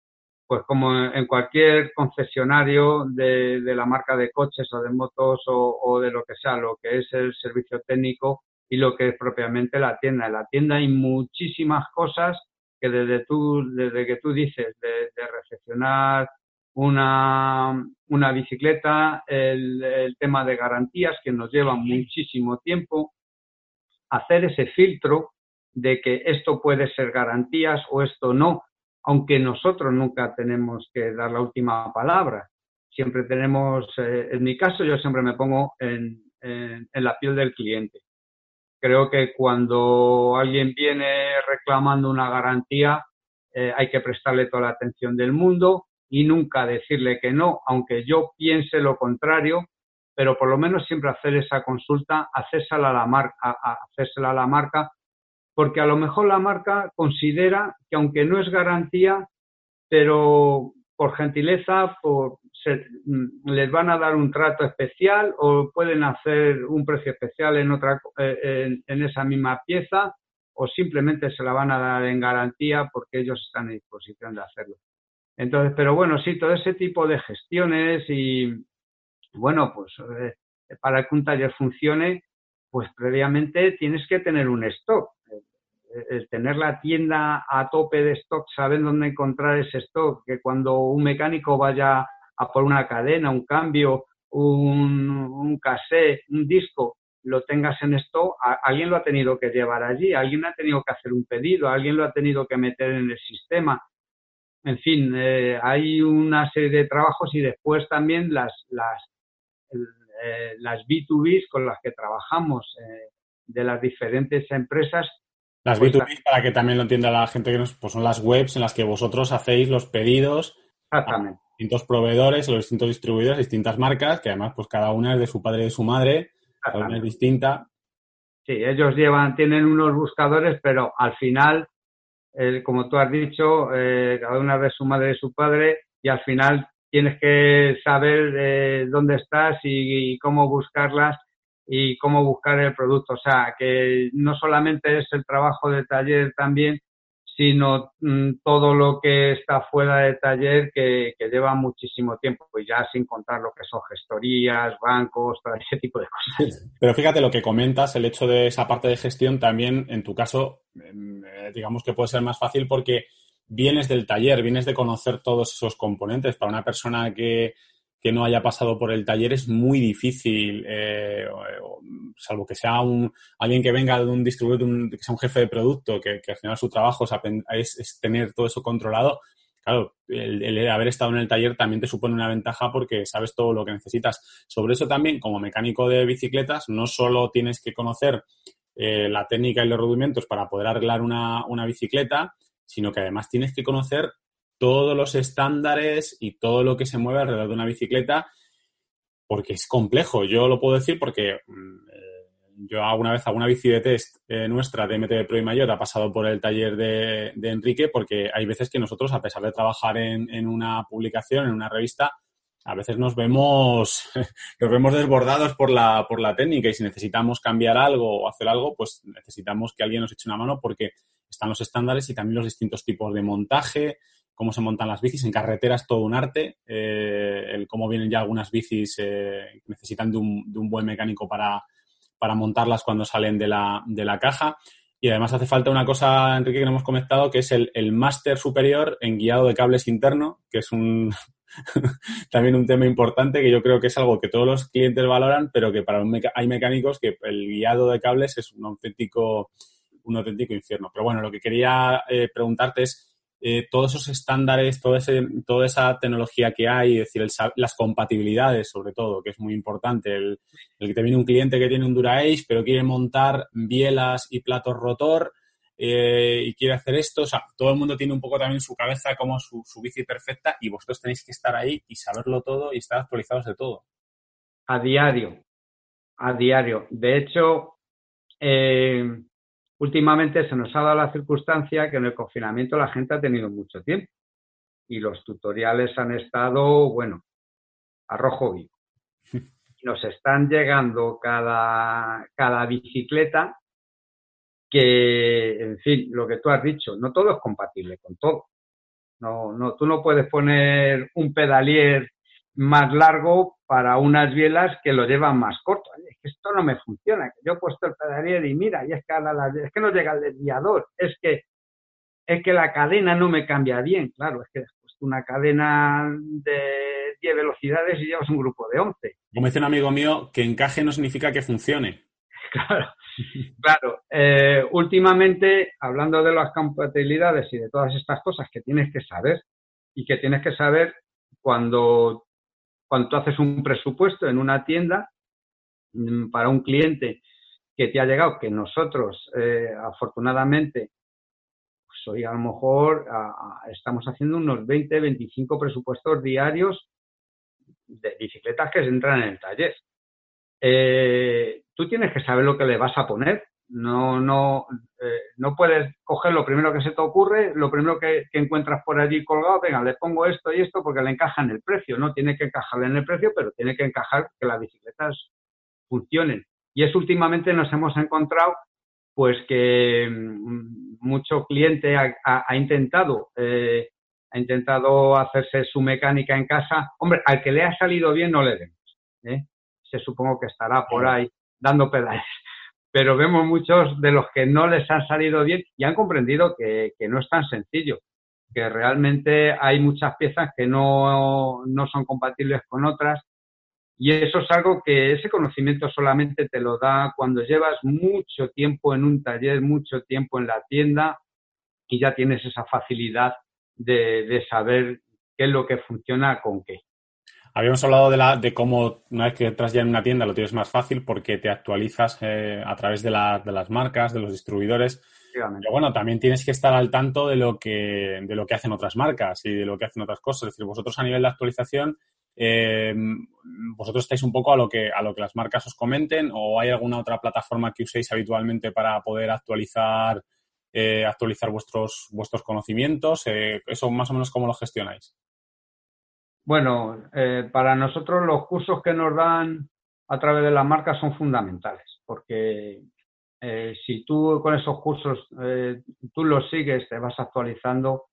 S2: pues como en cualquier concesionario de, la marca de coches o de motos o, de lo que sea, lo que es el servicio técnico y lo que es propiamente la tienda. En la tienda hay muchísimas cosas que desde, tú, desde que tú dices de, de recepcionar una, una bicicleta, el, tema de garantías que nos lleva muchísimo tiempo, hacer ese filtro de que esto puede ser garantías o esto no, aunque nosotros nunca tenemos que dar la última palabra. Siempre tenemos, eh, en mi caso, yo siempre me pongo en, en, la piel del cliente. Creo que cuando alguien viene reclamando una garantía, eh, hay que prestarle toda la atención del mundo y nunca decirle que no, aunque yo piense lo contrario, pero por lo menos siempre hacer esa consulta, hacérsela a la marca, a, la marca, porque a lo mejor la marca considera que aunque no es garantía, pero por gentileza, por, mm, les van a dar un trato especial o pueden hacer un precio especial en otra eh, en esa misma pieza o simplemente se la van a dar en garantía porque ellos están en disposición de hacerlo. Entonces, pero bueno, sí, todo ese tipo de gestiones y, bueno, pues eh, para que un taller funcione, pues previamente tienes que tener un stock. El, tener la tienda a tope de stock, saber dónde encontrar ese stock, que cuando un mecánico vaya a por una cadena, un cambio, un, un cassette, un disco, lo tengas en stock, alguien lo ha tenido que llevar allí, alguien ha tenido que hacer un pedido, alguien lo ha tenido que meter en el sistema en fin, eh, hay una serie de trabajos y después también las, las, eh, las B2Bs con las que trabajamos de las diferentes empresas.
S1: Las pues B2Bs, para que también lo entienda la gente que nos, pues son las webs en las que vosotros hacéis los pedidos
S2: Exactamente.
S1: a distintos proveedores, los distintos distribuidores, distintas marcas, que además pues cada una es de su padre y de su madre, cada una es distinta.
S2: Sí, ellos llevan, tienen unos buscadores, pero al final como tú has dicho, eh, cada una de su madre y su padre, y al final tienes que saber eh, dónde estás y, cómo buscarlas y cómo buscar el producto. O sea, que no solamente es el trabajo de taller también, sino mm, todo lo que está fuera de taller que, lleva muchísimo tiempo, y ya sin contar lo que son gestorías, bancos, todo ese tipo de cosas. *laughs*
S1: Pero fíjate lo que comentas, el hecho de esa parte de gestión también, en tu caso, em, eh, digamos que puede ser más fácil porque vienes del taller, vienes de conocer todos esos componentes. Para una persona que, que no haya pasado por el taller es muy difícil, eh, salvo que sea un, alguien que venga de un distribuidor, que sea un jefe de producto, que, al final su trabajo es, tener todo eso controlado. Claro, el, haber estado en el taller también te supone una ventaja porque sabes todo lo que necesitas. Sobre eso también, como mecánico de bicicletas, no solo tienes que conocer eh, la técnica y los rudimentos para poder arreglar una, una bicicleta, sino que además tienes que conocer todos los estándares y todo lo que se mueve alrededor de una bicicleta, porque es complejo. Yo lo puedo decir porque mm, eh, yo alguna vez alguna bici de test eh, nuestra de MTB Pro y Mayor ha pasado por el taller de, Enrique, porque hay veces que nosotros, a pesar de trabajar en, una publicación, en una revista, a veces nos vemos, *laughs* nos vemos desbordados por la, por la técnica y si necesitamos cambiar algo o hacer algo, pues necesitamos que alguien nos eche una mano porque están los estándares y también los distintos tipos de montaje, cómo se montan las bicis. En carretera es todo un arte, eh, el cómo vienen ya algunas bicis eh, necesitan de un, de un, buen mecánico para, para montarlas cuando salen de la, de la, caja. Y además hace falta una cosa, Enrique, que no hemos comentado, que es el, el máster superior en guiado de cables interno, que es un *laughs* también un tema importante que yo creo que es algo que todos los clientes valoran, pero que para un hay mecánicos que el guiado de cables es un auténtico, un auténtico infierno. Pero bueno, lo que quería eh, preguntarte es eh, todos esos estándares, todo ese, toda esa tecnología que hay, es decir, las compatibilidades sobre todo, que es muy importante. El, que te viene un cliente que tiene un DuraAce, pero quiere montar bielas y platos rotor eh, y quiere hacer esto. O sea, todo el mundo tiene un poco también su cabeza como su, bici perfecta y vosotros tenéis que estar ahí y saberlo todo y estar actualizados de todo.
S2: A diario, a diario. De hecho, Últimamente se nos ha dado la circunstancia que en el confinamiento la gente ha tenido mucho tiempo y los tutoriales han estado, bueno, a rojo vivo. *laughs* Nos están llegando cada, cada bicicleta que, en fin, lo que tú has dicho, no todo es compatible con todo. No, no, tú no puedes poner un pedalier más largo para unas bielas que lo llevan más corto. Que esto no me funciona, que yo he puesto el pedalier y mira, y es que, es que no llega el desviador, es que, es que la cadena no me cambia bien, claro, es que has puesto una cadena de 10 velocidades y llevas un grupo de 11.
S1: Como dice un amigo mío, que encaje no significa que funcione. *laughs*
S2: Claro, claro. Eh, últimamente, hablando de las compatibilidades y de todas estas cosas que tienes que saber y que tienes que saber cuando cuando haces un presupuesto en una tienda para un cliente que te ha llegado, que nosotros eh, afortunadamente, pues hoy a lo mejor estamos haciendo unos 20, 25 presupuestos diarios de bicicletas que se entran en el taller. Eh, tú tienes que saber lo que le vas a poner, no, no, eh, no puedes coger lo primero que se te ocurre, lo primero que, encuentras por allí colgado, venga, le pongo esto y esto porque le encaja en el precio. No tiene que encajarle en el precio, pero tiene que encajar que las bicicletas funcionen. Y es últimamente nos hemos encontrado pues que mm, mucho cliente ha, intentado eh, ha intentado hacerse su mecánica en casa. Hombre, al que le ha salido bien no le demos. ¿eh? Se supongo que estará por ahí dando pedales *laughs* pero vemos muchos de los que no les han salido bien y han comprendido que, no es tan sencillo, que realmente hay muchas piezas que no, no son compatibles con otras y eso es algo que ese conocimiento solamente te lo da cuando llevas mucho tiempo en un taller, mucho tiempo en la tienda y ya tienes esa facilidad de, saber qué es lo que funciona con qué.
S1: Habíamos hablado de, la, de cómo una vez que entras ya en una tienda lo tienes más fácil porque te actualizas eh, a través de, de, las marcas, de los distribuidores. Pero bueno, también tienes que estar al tanto de lo que, de lo que hacen otras marcas y de lo que hacen otras cosas. Es decir, vosotros a nivel de actualización, eh, vosotros estáis un poco a lo que a lo que las marcas os comenten o hay alguna otra plataforma que uséis habitualmente para poder actualizar eh, actualizar vuestros vuestros conocimientos. Eh, eso más o menos cómo lo gestionáis.
S2: Bueno, para nosotros los cursos que nos dan a través de las marcas son fundamentales porque si tú con esos cursos tú los sigues, te vas actualizando,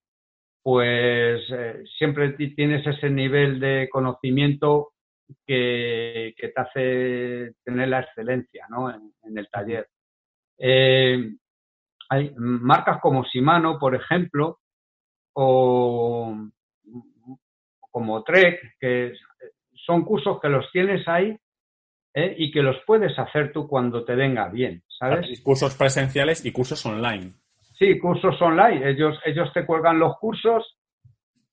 S2: pues eh, siempre tienes ese nivel de conocimiento que, te hace tener la excelencia ¿no? en, el taller. hay marcas como Shimano, por ejemplo, o como Trek, que son cursos que los tienes ahí ¿eh? y que los puedes hacer tú cuando te venga bien, ¿sabes?
S1: Cursos presenciales y cursos online.
S2: Sí, cursos online. Ellos, ellos te cuelgan los cursos,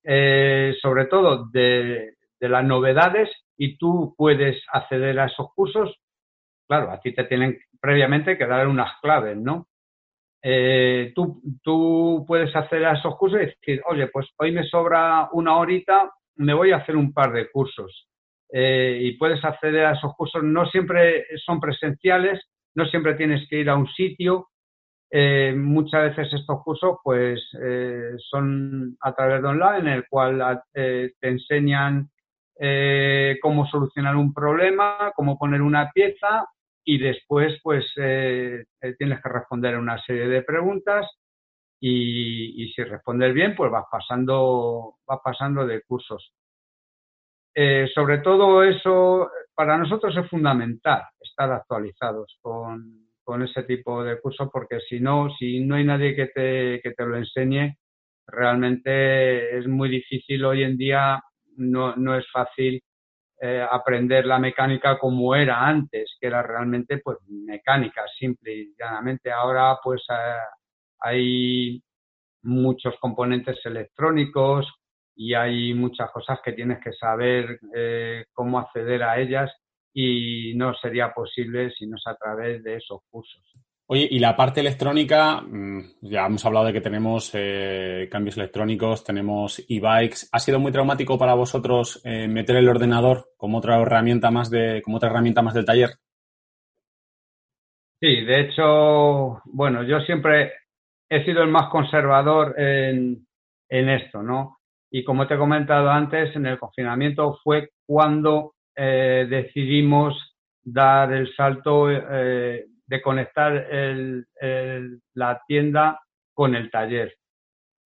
S2: eh, sobre todo de, las novedades, y tú puedes acceder a esos cursos. Claro, a ti te tienen previamente que dar unas claves, ¿no? Eh, tú, tú puedes acceder a esos cursos y decir, oye, pues hoy me sobra una horita, me voy a hacer un par de cursos. Eh, y puedes acceder a esos cursos. No siempre son presenciales, no siempre tienes que ir a un sitio. Eh, muchas veces estos cursos pues eh, son a través de online en el cual te enseñan cómo solucionar un problema, cómo poner una pieza y después pues tienes que responder una serie de preguntas y, y si respondes bien pues vas pasando vas pasando de cursos. Eh, sobre todo eso, para nosotros es fundamental estar actualizados con, ese tipo de cursos porque si no, si no hay nadie que te, que te lo enseñe, realmente es muy difícil hoy en día, no, no es fácil eh, aprender la mecánica como era antes, que era realmente pues mecánica, simple y llanamente. Ahora pues eh, hay muchos componentes electrónicos, y hay muchas cosas que tienes que saber eh, cómo acceder a ellas y no sería posible si no es a través de esos cursos.
S1: Oye, y la parte electrónica, mm, ya hemos hablado de que tenemos eh, cambios electrónicos, tenemos e-bikes. ¿Ha sido muy traumático para vosotros eh, meter el ordenador como otra herramienta más de, como otra herramienta más del taller?
S2: Sí, de hecho, bueno, yo siempre he sido el más conservador en, en esto, ¿no? Y como te he comentado antes, en el confinamiento fue cuando eh, decidimos dar el salto eh, de conectar la tienda con el taller.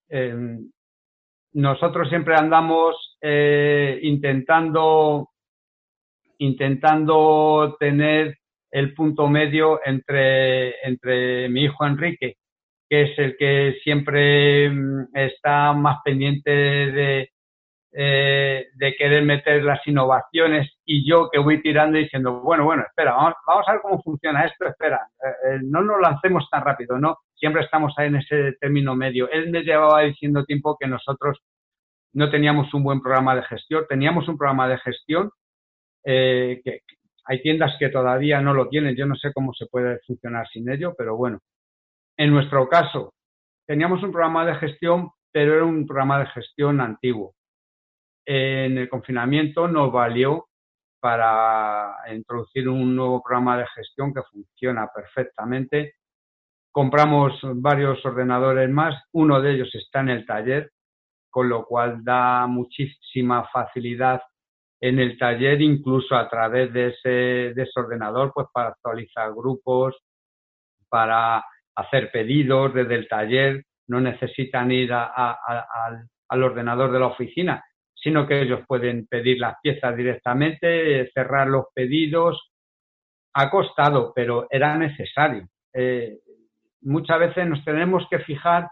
S2: Em, nosotros siempre andamos eh, intentando, intentando tener el punto medio entre, entre mi hijo Enrique, que es el que siempre mm, está más pendiente de, eh, de querer meter las innovaciones y yo que voy tirando diciendo, bueno, bueno, espera, vamos, vamos a ver cómo funciona esto, espera, eh, eh, no nos lancemos tan rápido, ¿no? Siempre estamos ahí en ese término medio. Él me llevaba diciendo tiempo que nosotros no teníamos un buen programa de gestión, teníamos un programa de gestión que hay tiendas que todavía no lo tienen, yo no sé cómo se puede funcionar sin ello, pero bueno, en nuestro caso, teníamos un programa de gestión, pero era un programa de gestión antiguo. En el confinamiento nos valió para introducir un nuevo programa de gestión que funciona perfectamente. Compramos varios ordenadores más, uno de ellos está en el taller, con lo cual da muchísima facilidad en el taller, incluso a través de ese, de ese ordenador, pues para actualizar grupos, para hacer pedidos desde el taller, no necesitan ir al ordenador de la oficina, sino que ellos pueden pedir las piezas directamente, cerrar los pedidos. Ha costado, pero era necesario. Eh, muchas veces nos tenemos que fijar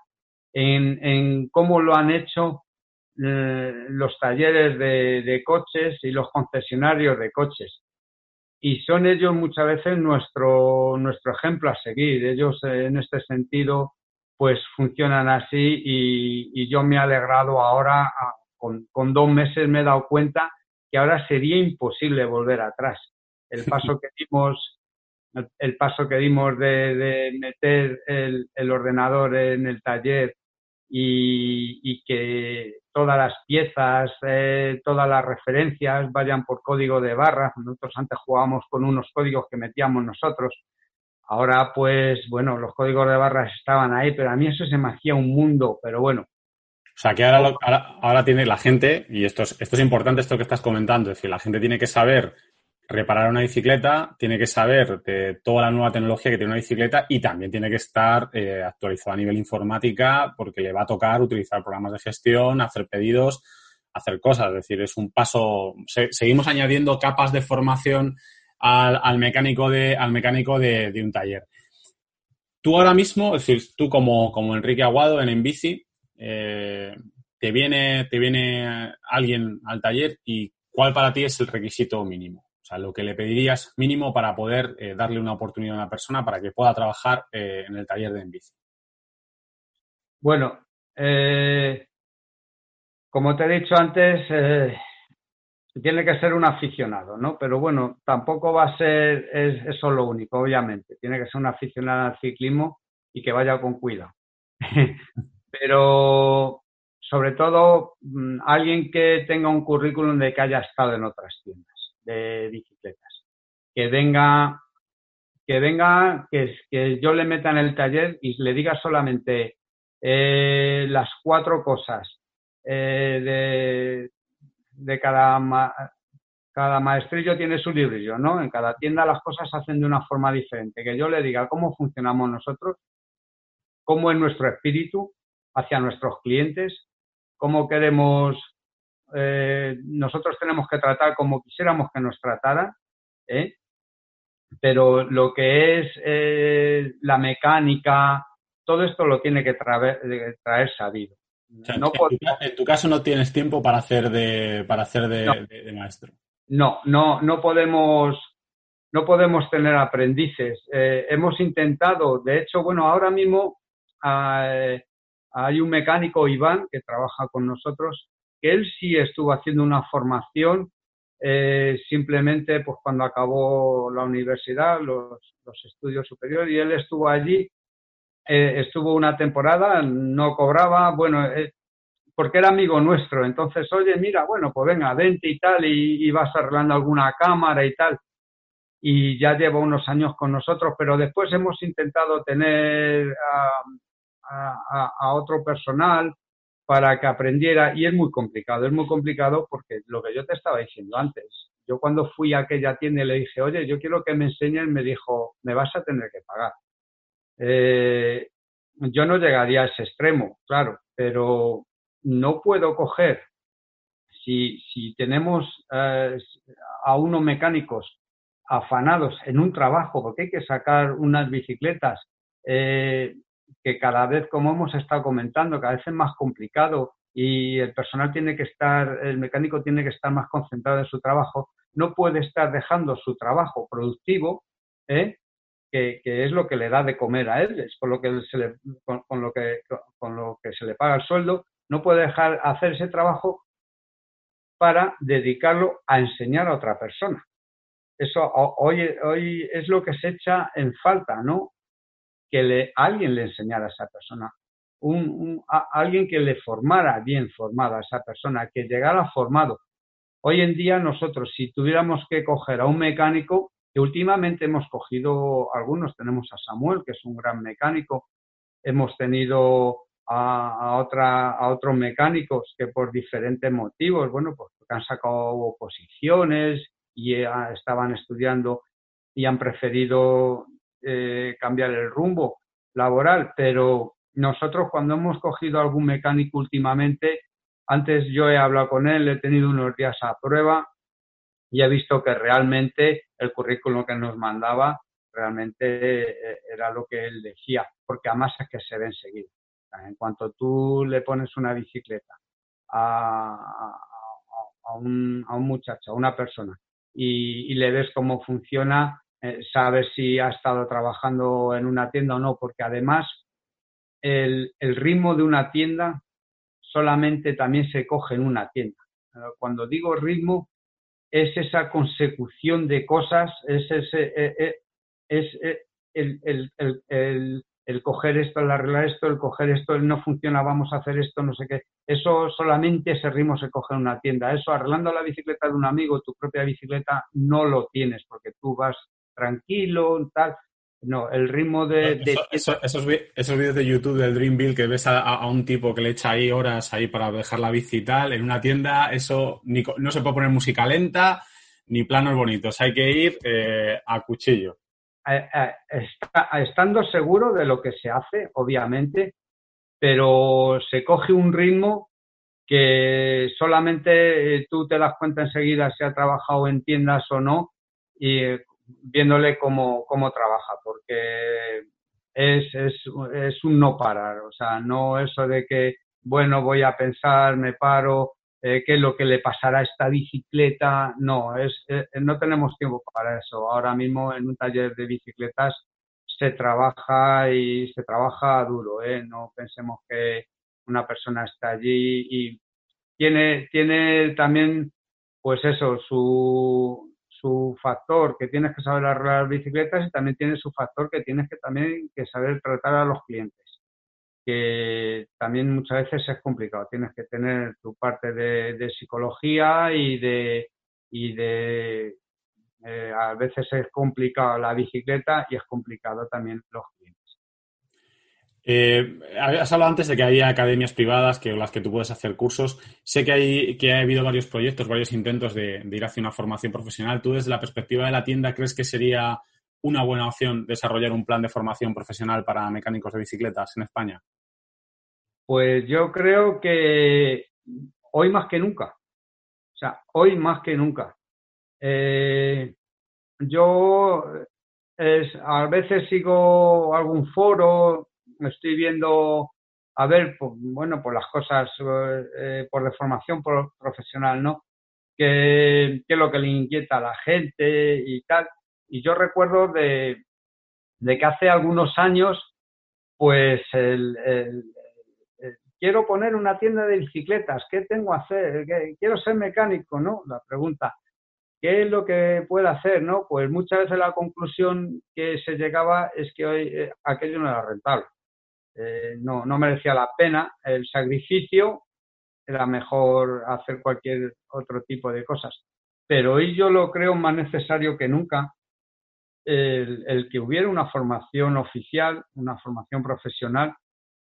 S2: en, cómo lo han hecho eh, los talleres de, coches y los concesionarios de coches y son ellos muchas veces nuestro, nuestro ejemplo a seguir. Ellos eh, en este sentido pues funcionan así y, yo me he alegrado ahora, con, dos meses me he dado cuenta que ahora sería imposible volver atrás. El paso que dimos, el, paso que dimos de, meter el, ordenador en el taller y, que todas las piezas, eh, todas las referencias vayan por código de barras. Nosotros antes jugábamos con unos códigos que metíamos nosotros Ahora, pues, bueno, los códigos de barras estaban ahí, pero a mí eso se me hacía un mundo, pero bueno.
S1: O sea, que ahora, ahora, tiene la gente, y esto es, esto es importante, esto que estás comentando, es decir, la gente tiene que saber reparar una bicicleta, tiene que saber de toda la nueva tecnología que tiene una bicicleta y también tiene que estar eh, actualizado a nivel informática porque le va a tocar utilizar programas de gestión, hacer pedidos, hacer cosas. Es decir, es un paso. seguimos añadiendo capas de formación al, mecánico, de, al mecánico de, un taller. Tú ahora mismo, es decir, tú como, como Enrique Aguado en Enbici, eh, te, viene, te viene alguien al taller y ¿cuál para ti es el requisito mínimo? O sea, lo que le pedirías mínimo para poder eh, darle una oportunidad a una persona para que pueda trabajar eh, en el taller de Enbici.
S2: Bueno, como te he dicho antes, tiene que ser un aficionado, ¿no? Pero bueno, tampoco va a ser eso lo único, obviamente. Tiene que ser un aficionado al ciclismo y que vaya con cuidado. *laughs* Pero sobre todo mm, alguien que tenga un currículum de que haya estado en otras tiendas de bicicletas. Que venga, que venga, que, yo le meta en el taller y le diga solamente eh, las cuatro cosas eh, de cada, cada maestrillo tiene su librillo, ¿no? En cada tienda las cosas se hacen de una forma diferente. Que yo le diga cómo funcionamos nosotros, cómo es nuestro espíritu hacia nuestros clientes, cómo queremos, eh, nosotros tenemos que tratar como quisiéramos que nos trataran, ¿eh? pero lo que es eh, la mecánica, todo esto lo tiene que traer sabido
S1: en, tu, caso no tienes tiempo para hacer de, para hacer de, maestro.
S2: No, no, no podemos, no podemos tener aprendices. Eh, hemos intentado, de hecho, bueno, ahora mismo eh, hay un mecánico, Iván, que trabaja con nosotros, que él sí estuvo haciendo una formación eh, simplemente pues cuando acabó la universidad, los, los, estudios superiores, y él estuvo allí eh, estuvo una temporada, no cobraba, bueno, eh, porque era amigo nuestro. Entonces, oye, mira, bueno, pues venga, vente y tal, y, vas arreglando alguna cámara y tal. Y ya lleva unos años con nosotros, pero después hemos intentado tener a, a otro personal para que aprendiera, y es muy complicado, es muy complicado porque lo que yo te estaba diciendo antes, yo cuando fui a aquella tienda y le dije, oye, yo quiero que me enseñen, me dijo, me vas a tener que pagar. Eh, yo no llegaría a ese extremo, claro, pero no puedo coger, si, si tenemos eh, a unos mecánicos afanados en un trabajo, porque hay que sacar unas bicicletas, eh, que cada vez, como hemos estado comentando, cada vez es más complicado y el personal tiene que estar, el mecánico tiene que estar más concentrado en su trabajo, no puede estar dejando su trabajo productivo ¿eh? que, es lo que le da de comer a él, es con lo que se le, con, lo que, con lo que se le paga el sueldo, no puede dejar hacer ese trabajo para dedicarlo a enseñar a otra persona. Eso hoy, hoy es lo que se echa en falta, ¿no? Que le, alguien le enseñara a esa persona, un, alguien que le formara bien formada a esa persona, que llegara formado. Hoy en día nosotros, si tuviéramos que coger a un mecánico, últimamente hemos cogido algunos, tenemos a Samuel, que es un gran mecánico, hemos tenido a, otra, a otros mecánicos que por diferentes motivos, bueno, pues han sacado oposiciones y estaban estudiando y han preferido eh, cambiar el rumbo laboral, pero nosotros cuando hemos cogido algún mecánico últimamente, antes yo he hablado con él, he tenido unos días a prueba y he visto que realmente el currículum que nos mandaba realmente eh, era lo que él decía, porque además es que se ve enseguida. En cuanto tú le pones una bicicleta a, un, muchacho, a una persona, y, le ves cómo funciona, eh, si ha estado trabajando en una tienda o no, porque además el, ritmo de una tienda solamente también se coge en una tienda. Cuando digo ritmo, es esa consecución de cosas, es, ese, e, e, es, e, el, el, coger esto, el arreglar esto, el coger esto, no funciona, vamos a hacer esto, no sé qué. Eso solamente ese ritmo se coge en una tienda. Eso arreglando la bicicleta de un amigo, tu propia bicicleta, no lo tienes porque tú vas tranquilo, tal. No, el ritmo de...
S1: esos, vídeos de YouTube del Dream que ves a, un tipo que le echa ahí horas ahí para dejar la bici y tal, en una tienda, eso no se puede poner música lenta ni planos bonitos, hay que ir eh, a cuchillo.
S2: estando seguro de lo que se hace, obviamente, pero se coge un ritmo que solamente eh, tú te das cuenta enseguida si ha trabajado en tiendas o no y viéndole cómo, cómo trabaja, porque es, es, es, un no parar, o sea, no eso de que, bueno, voy a pensar, me paro, eh, qué es lo que le pasará a esta bicicleta, no, es, eh, no tenemos tiempo para eso. Ahora mismo en un taller de bicicletas se trabaja y se trabaja duro, ¿eh? no pensemos que una persona está allí y tiene, tiene también, pues eso, su, su factor que tienes que saber arreglar bicicletas y también tiene su factor que tienes que también que saber tratar a los clientes, que también muchas veces es complicado. Tienes que tener tu parte de, psicología y de, y de eh, a veces es complicado la bicicleta y es complicado también los clientes.
S1: Eh, has hablado antes de que hay academias privadas que las que tú puedes hacer cursos. Sé que hay que ha habido varios proyectos, varios intentos de, ir hacia una formación profesional. ¿Tú desde la perspectiva de la tienda crees que sería una buena opción desarrollar un plan de formación profesional para mecánicos de bicicletas en España?
S2: Pues yo creo que hoy más que nunca. O sea, hoy más que nunca. Eh, yo a veces sigo algún foro estoy viendo, a ver, pues, bueno, por las cosas, eh, por deformación profesional, ¿no? ¿Qué, es lo que le inquieta a la gente y tal? Y yo recuerdo de, que hace algunos años, pues, quiero poner una tienda de bicicletas, ¿qué tengo que hacer? Quiero ser mecánico, ¿no? La pregunta. ¿Qué es lo que puede hacer? ¿no? Pues muchas veces la conclusión que se llegaba es que hoy eh, aquello no era rentable. Eh, no, no merecía la pena el sacrificio, era mejor hacer cualquier otro tipo de cosas. Pero hoy yo lo creo más necesario que nunca el, que hubiera una formación oficial, una formación profesional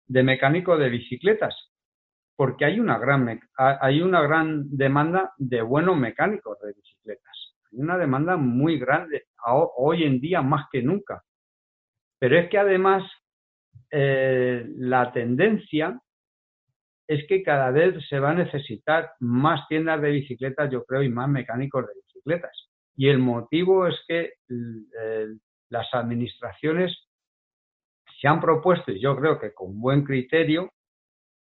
S2: de mecánico de bicicletas, porque hay una gran, hay una gran demanda de buenos mecánicos de bicicletas. Hay una demanda muy grande, hoy en día más que nunca. Pero es que además eh, la tendencia es que cada vez se va a necesitar más tiendas de bicicletas, yo creo, y más mecánicos de bicicletas. Y el motivo es que las administraciones se han propuesto, y yo creo que con buen criterio,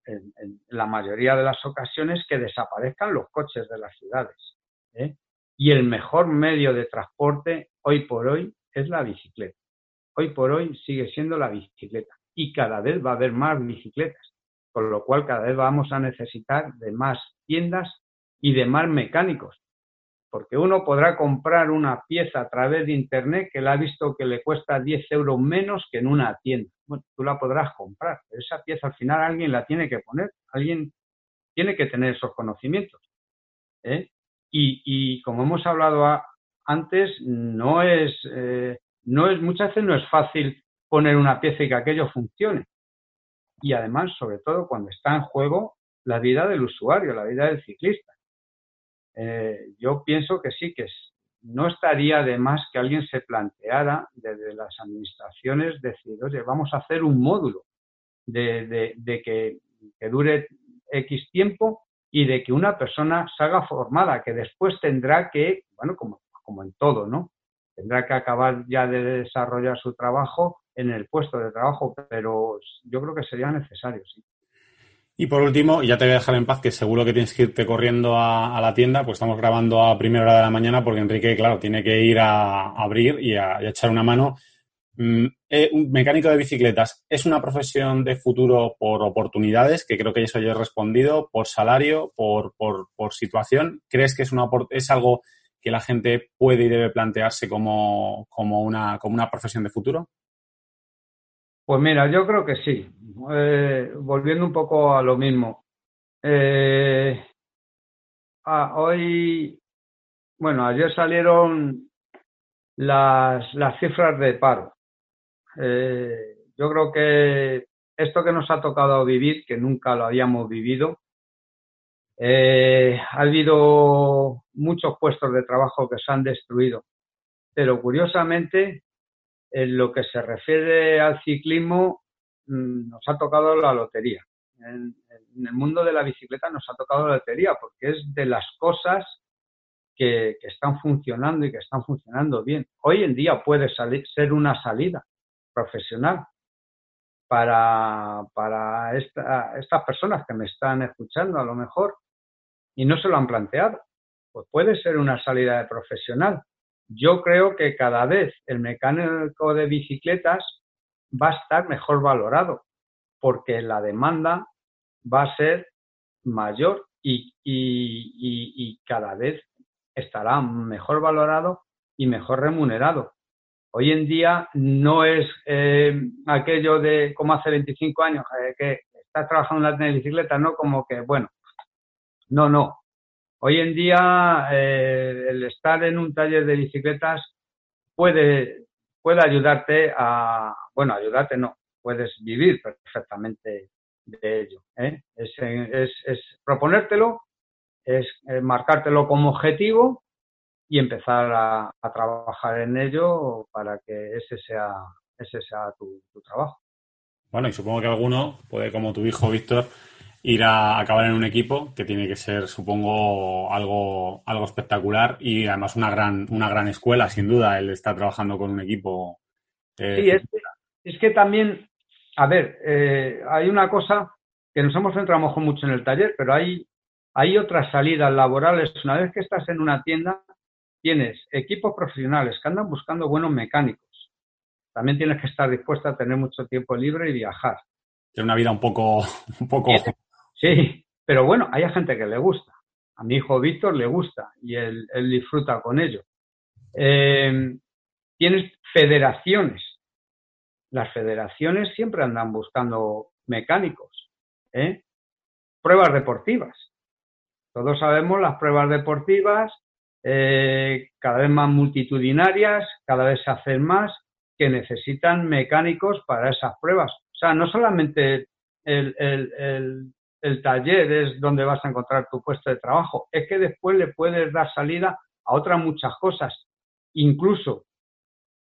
S2: en, la mayoría de las ocasiones, que desaparezcan los coches de las ciudades. ¿eh? Y el mejor medio de transporte hoy por hoy es la bicicleta. Hoy por hoy sigue siendo la bicicleta y cada vez va a haber más bicicletas, con lo cual cada vez vamos a necesitar de más tiendas y de más mecánicos, porque uno podrá comprar una pieza a través de Internet que le ha visto que le cuesta 10 euros menos que en una tienda. Bueno, tú la podrás comprar, pero esa pieza al final alguien la tiene que poner, alguien tiene que tener esos conocimientos. ¿eh? Y, como hemos hablado antes, no es, eh, no es, muchas veces no es fácil poner una pieza y que aquello funcione. Y además, sobre todo, cuando está en juego la vida del usuario, la vida del ciclista. Eh, yo pienso que sí, que no estaría de más que alguien se planteara desde las administraciones decir, oye, vamos a hacer un módulo de, que, dure X tiempo y de que una persona salga formada, que después tendrá que, bueno, como, como en todo, ¿no? Tendrá que acabar ya de desarrollar su trabajo en el puesto de trabajo, pero yo creo que sería necesario, sí.
S1: Y por último, ya te voy a dejar en paz, que seguro que tienes que irte corriendo a, la tienda, pues estamos grabando a primera hora de la mañana, porque Enrique, claro, tiene que ir a, abrir y a, echar una mano. Mm, eh, mecánico de bicicletas, ¿es una profesión de futuro por oportunidades? Que creo que eso ya he respondido, por salario, por, por, por situación. ¿Crees que es, una, es algo que la gente puede y debe plantearse como, como, una, como una profesión de futuro?
S2: Pues mira, yo creo que sí. Eh, volviendo un poco a lo mismo. Eh, hoy, bueno, ayer salieron las, cifras de paro. Eh, yo creo que esto que nos ha tocado vivir, que nunca lo habíamos vivido, ha habido muchos puestos de trabajo que se han destruido, pero curiosamente, en lo que se refiere al ciclismo, mm, nos ha tocado la lotería. En, el mundo de la bicicleta nos ha tocado la lotería, porque es de las cosas que, están funcionando y que están funcionando bien. Hoy en día puede salir, ser una salida profesional para, para esta, estas personas que me están escuchando a lo mejor y no se lo han planteado. Pues puede ser una salida de profesional. Yo creo que cada vez el mecánico de bicicletas va a estar mejor valorado porque la demanda va a ser mayor y, cada vez estará mejor valorado y mejor remunerado. Hoy en día no es eh, aquello de como hace 25 años, eh, que estás trabajando en la bicicleta, no como que, bueno, no, no. Hoy en día eh, el estar en un taller de bicicletas puede, puede ayudarte a, bueno, ayudarte no, puedes vivir perfectamente de ello. Es, es, es, proponértelo, es marcártelo como objetivo y empezar a, trabajar en ello para que ese sea, ese sea tu, trabajo.
S1: Bueno, y supongo que alguno puede, como tu hijo Víctor, ir a acabar en un equipo que tiene que ser, supongo, algo, algo espectacular y además una gran, una gran escuela, sin duda, él está trabajando con un equipo.
S2: Eh, sí, es que, es que, también, a ver, eh, hay una cosa que nos hemos centrado mucho en el taller, pero hay, hay otras salidas laborales. Una vez que estás en una tienda, tienes equipos profesionales que andan buscando buenos mecánicos. También tienes que estar dispuesto a tener mucho tiempo libre y viajar.
S1: Tiene una vida un poco, *laughs* un poco.
S2: Sí, pero bueno, hay gente que le gusta. A mi hijo Víctor le gusta y él, disfruta con ello. Eh, tienes federaciones. Las federaciones siempre andan buscando mecánicos. ¿eh? Pruebas deportivas. Todos sabemos las pruebas deportivas, eh, cada vez más multitudinarias, cada vez se hacen más, que necesitan mecánicos para esas pruebas. O sea, no solamente el, taller es donde vas a encontrar tu puesto de trabajo, es que después le puedes dar salida a otras muchas cosas. Incluso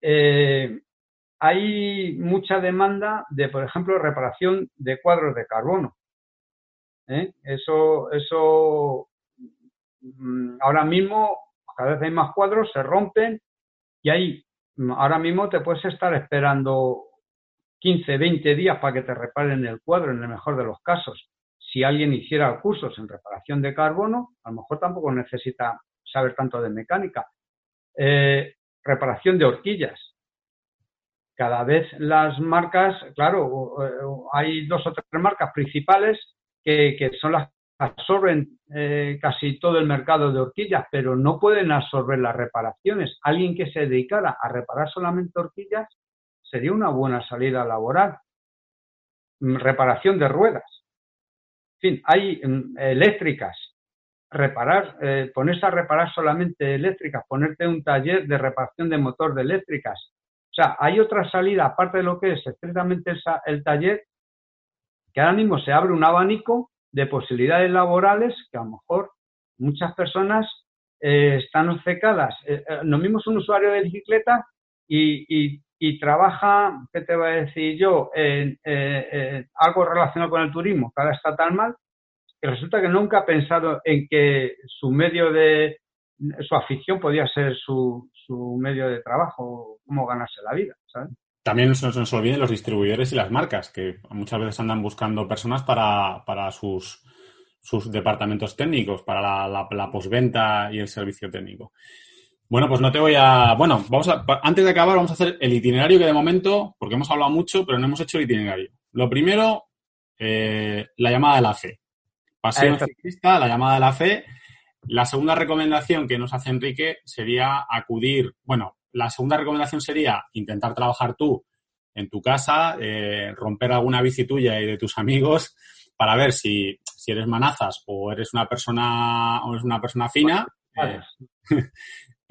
S2: eh, hay mucha demanda de, por ejemplo, reparación de cuadros de carbono. ¿Eh? Eso, eso mm, ahora mismo cada vez hay más cuadros, se rompen y ahí ahora mismo te puedes estar esperando 15, 20 días para que te reparen el cuadro en el mejor de los casos. Si alguien hiciera cursos en reparación de carbono, a lo mejor tampoco necesita saber tanto de mecánica. Eh, reparación de horquillas. Cada vez las marcas, claro, eh, hay dos o tres marcas principales que, que son las absorben eh, casi todo el mercado de horquillas, pero no pueden absorber las reparaciones. Alguien que se dedicara a reparar solamente horquillas sería una buena salida laboral. Mm, reparación de ruedas. Fin, hay mm, eléctricas. Reparar, eh, ponerse a reparar solamente eléctricas, ponerte un taller de reparación de motor de eléctricas. O sea, hay otra salida, aparte de lo que es estrictamente el taller, que ahora mismo se abre un abanico de posibilidades laborales que a lo mejor muchas personas eh, están obcecadas. Eh, eh, un usuario de bicicleta y, trabaja, ¿qué te voy a decir yo?, en algo relacionado con el turismo, que ahora está tan mal, que resulta que nunca ha pensado en que su medio de, su afición podía ser su, su medio de trabajo, cómo ganarse la vida, ¿sabes?
S1: También se nos olviden los distribuidores y las marcas, que muchas veces andan buscando personas para, para sus, sus departamentos técnicos, para la, la, posventa y el servicio técnico. Bueno, pues no te voy a. Bueno, vamos a. Antes de acabar, vamos a hacer el itinerario que de momento, porque hemos hablado mucho, pero no hemos hecho el itinerario. Lo primero, eh, la llamada de la fe. Paseo ciclista, la llamada de la fe. La segunda recomendación que nos hace Enrique sería acudir. Bueno, la segunda recomendación sería intentar trabajar tú en tu casa, eh, romper alguna bici tuya y de tus amigos para ver si, si eres manazas o eres una persona o eres una persona fina. Eh,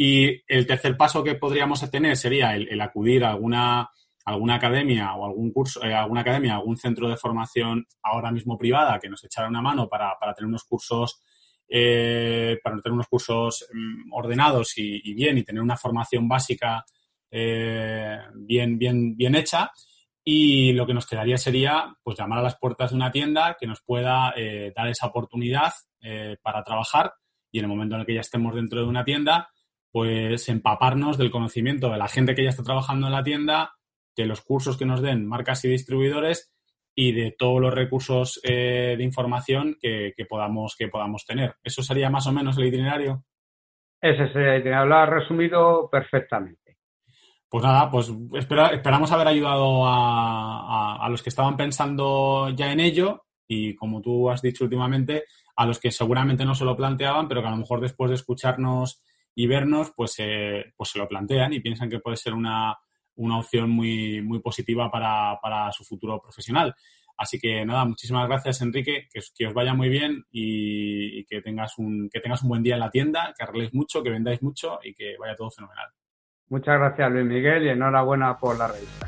S1: Y el tercer paso que podríamos tener sería el, acudir a alguna, alguna academia o algún curso, eh, alguna academia, algún centro de formación ahora mismo privada que nos echara una mano para, tener unos cursos, eh, para tener unos cursos mm, ordenados y, bien y tener una formación básica eh, bien, bien, bien hecha. Y lo que nos quedaría sería pues llamar a las puertas de una tienda que nos pueda dar esa oportunidad para trabajar y en el momento en el que ya estemos dentro de una tienda, pues empaparnos del conocimiento de la gente que ya está trabajando en la tienda, de los cursos que nos den marcas y distribuidores y de todos los recursos eh, de información que, podamos, que podamos tener. ¿Eso sería más o menos el itinerario?
S2: Ese sería el itinerario, lo has resumido perfectamente.
S1: Pues nada, pues esperamos haber ayudado a, a, los que estaban pensando ya en ello y como tú has dicho últimamente, a los que seguramente no se lo planteaban, pero que a lo mejor después de escucharnos y vernos, pues, eh, pues se lo plantean y piensan que puede ser una, una opción muy, muy positiva para, para, su futuro profesional. Así que nada, muchísimas gracias Enrique, que, que os vaya muy bien y, que, tengas un, que tengas un buen día en la tienda, que arregléis mucho, que vendáis mucho y que vaya todo fenomenal.
S2: Muchas gracias Luis Miguel y enhorabuena por la revista.